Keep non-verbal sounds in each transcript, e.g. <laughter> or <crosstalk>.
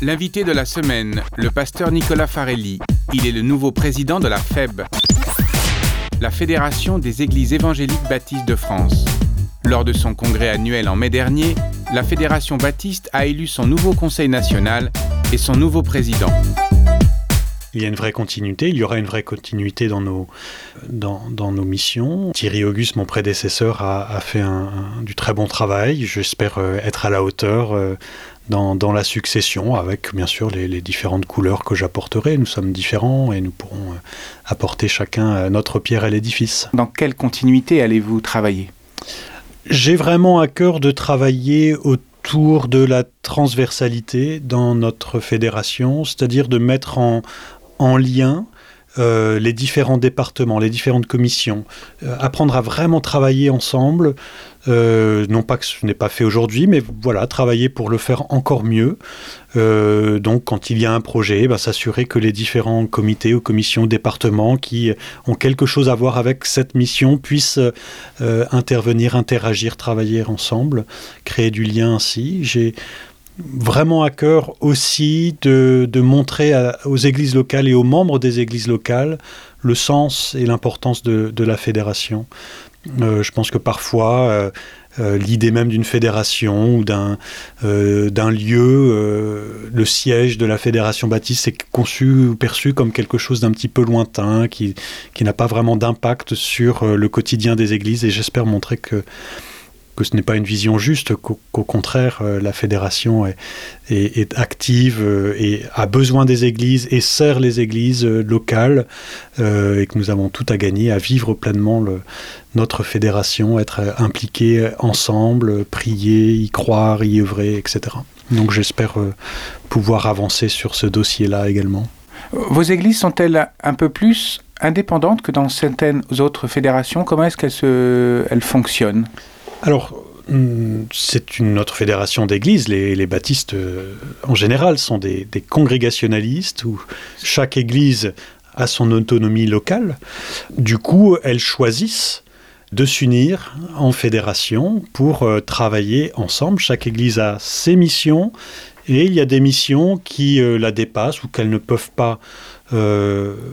L'invité de la semaine, le pasteur Nicolas Farelli. Il est le nouveau président de la FEB, la Fédération des Églises évangéliques baptistes de France. Lors de son congrès annuel en mai dernier, la Fédération baptiste a élu son nouveau conseil national et son nouveau président. Il y a une vraie continuité, il y aura une vraie continuité dans nos, missions. Thierry Auguste, mon prédécesseur, a, fait un, un, du très bon travail. J'espère euh, être à la hauteur euh, dans, dans, la succession, avec bien sûr les, les différentes couleurs que j'apporterai. Nous sommes différents et nous pourrons euh, apporter chacun notre pierre à l'édifice. Dans quelle continuité allez-vous travailler? J'ai vraiment à cœur de travailler autour de la transversalité dans notre fédération, c'est-à-dire de mettre en, en lien euh, les différents départements, les différentes commissions, euh, apprendre à vraiment travailler ensemble, euh, non pas que ce n'est pas fait aujourd'hui, mais voilà, travailler pour le faire encore mieux. Donc quand il y a un projet, bah, s'assurer que les différents comités ou commissions, départements qui ont quelque chose à voir avec cette mission puissent intervenir, interagir, travailler ensemble, créer du lien ainsi. J'ai vraiment à cœur aussi de, de montrer aux églises locales et aux membres des églises locales le sens et l'importance de, la fédération. Euh, je pense que parfois, euh, euh, l'idée même d'une fédération ou d'un lieu, le siège de la fédération baptiste est conçu ou perçu comme quelque chose d'un petit peu lointain, qui, qui n'a pas vraiment d'impact sur le quotidien des églises et j'espère montrer que que ce n'est pas une vision juste, qu'au qu contraire, euh, la fédération est, active euh, et a besoin des églises et sert les églises euh, locales et que nous avons tout à gagner à vivre pleinement le, notre fédération, être impliqués ensemble, prier, y croire, y œuvrer, etc. Donc j'espère pouvoir avancer sur ce dossier-là également. Vos églises sont-elles un peu plus indépendantes que dans certaines autres fédérations? Comment est-ce qu'elles elles fonctionnent? Alors, hmm, c'est une autre fédération d'églises. Les, baptistes, euh, en général, sont des, congrégationalistes où chaque église a son autonomie locale. Du coup, elles choisissent de s'unir en fédération pour euh, travailler ensemble. Chaque église a ses missions et il y a des missions qui euh, la dépassent ou qu'elles ne peuvent pas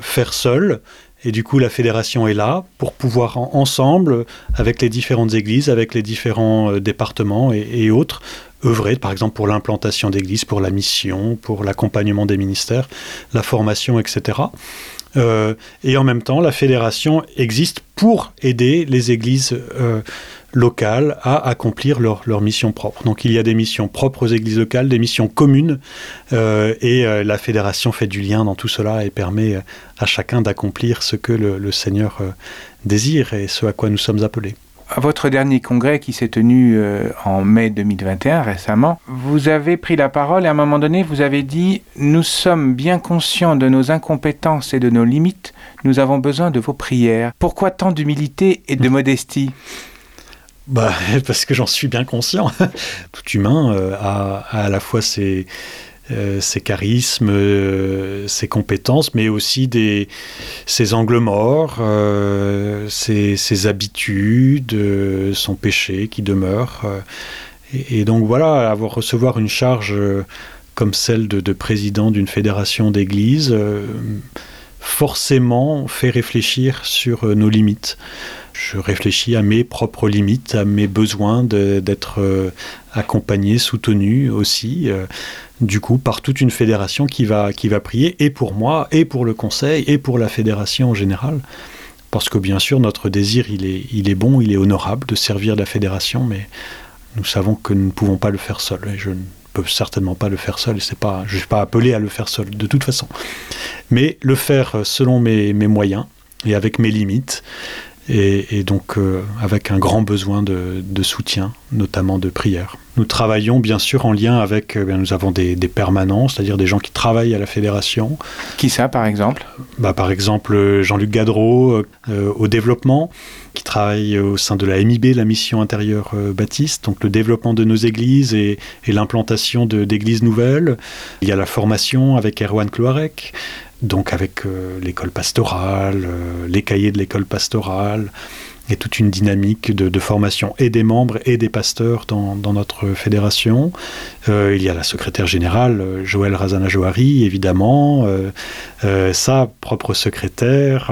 faire seules Et du coup, la fédération est là pour pouvoir en, ensemble, avec les différentes églises, avec les différents euh, départements et, et autres, œuvrer, par exemple, pour l'implantation d'églises, pour la mission, pour l'accompagnement des ministères, la formation, etc. Euh, et en même temps, la fédération existe pour aider les églises euh, locales à accomplir leur, leur mission propre. Donc il y a des missions propres aux églises locales, des missions communes, euh, et la fédération fait du lien dans tout cela et permet à chacun d'accomplir ce que le, Seigneur désire et ce à quoi nous sommes appelés. À votre dernier congrès qui s'est tenu euh, en mai 2021 récemment, vous avez pris la parole et à un moment donné, vous avez dit Nous sommes bien conscients de nos incompétences et de nos limites, nous avons besoin de vos prières. Pourquoi tant d'humilité et de modestie? Bah, <laughs> parce que j'en suis bien conscient. <laughs> Tout humain euh, a, a à la fois ses, euh, ses charismes, euh, ses compétences, mais aussi ses angles morts, euh, ses, habitudes, son péché qui demeure. Et, donc voilà, avoir recevoir une charge comme celle de, de président d'une fédération d'églises, euh, forcément fait réfléchir sur nos limites. Je réfléchis à mes propres limites, à mes besoins d'être euh, accompagné, soutenu aussi, euh, du coup, par toute une fédération qui va, qui va prier, et pour moi, et pour le conseil, et pour la fédération en général. Parce que bien sûr, notre désir, il est, il est bon, il est honorable de servir la fédération, mais nous savons que nous ne pouvons pas le faire seul. Et je ne peux certainement pas le faire seul, pas, je ne suis pas appelé à le faire seul, de toute façon. Mais le faire selon mes, mes moyens et avec mes limites, et, et donc euh, avec un grand besoin de, de soutien, notamment de prière. Nous travaillons bien sûr en lien avec, euh, bien, nous avons des, des permanents, c'est-à-dire des gens qui travaillent à la fédération. Qui ça par exemple? Bah, Par exemple Jean-Luc Gadreau euh, au développement, qui travaille au sein de la MIB, la mission intérieure baptiste, donc le développement de nos églises et, et l'implantation d'églises nouvelles. Il y a la formation avec Erwan Cloarec, donc avec euh, l'école pastorale, euh, les cahiers de l'école pastorale, A toute une dynamique de, formation et des membres et des pasteurs dans, notre fédération. il y a la secrétaire générale, Joël Razana Johari, évidemment, sa propre secrétaire,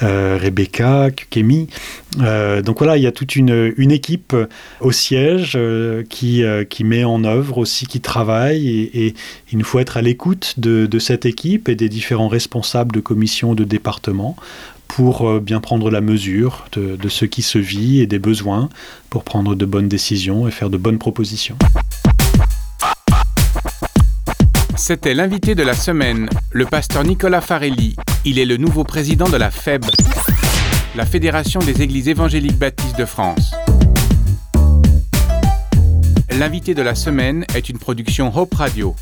Rebecca Kukemi. donc voilà, il y a toute une, équipe au siège qui, qui met en œuvre aussi, qui travaille et, il nous faut être à l'écoute de, de cette équipe et des différents responsables de commission de département pour euh, bien prendre la mesure de, ce qui se vit et des besoins pour prendre de bonnes décisions et faire de bonnes propositions. C'était l'invité de la semaine, le pasteur Nicolas Farelli. Il est le nouveau président de la FEB, la Fédération des Églises évangéliques baptistes de France. L'invité de la semaine est une production Hope Radio.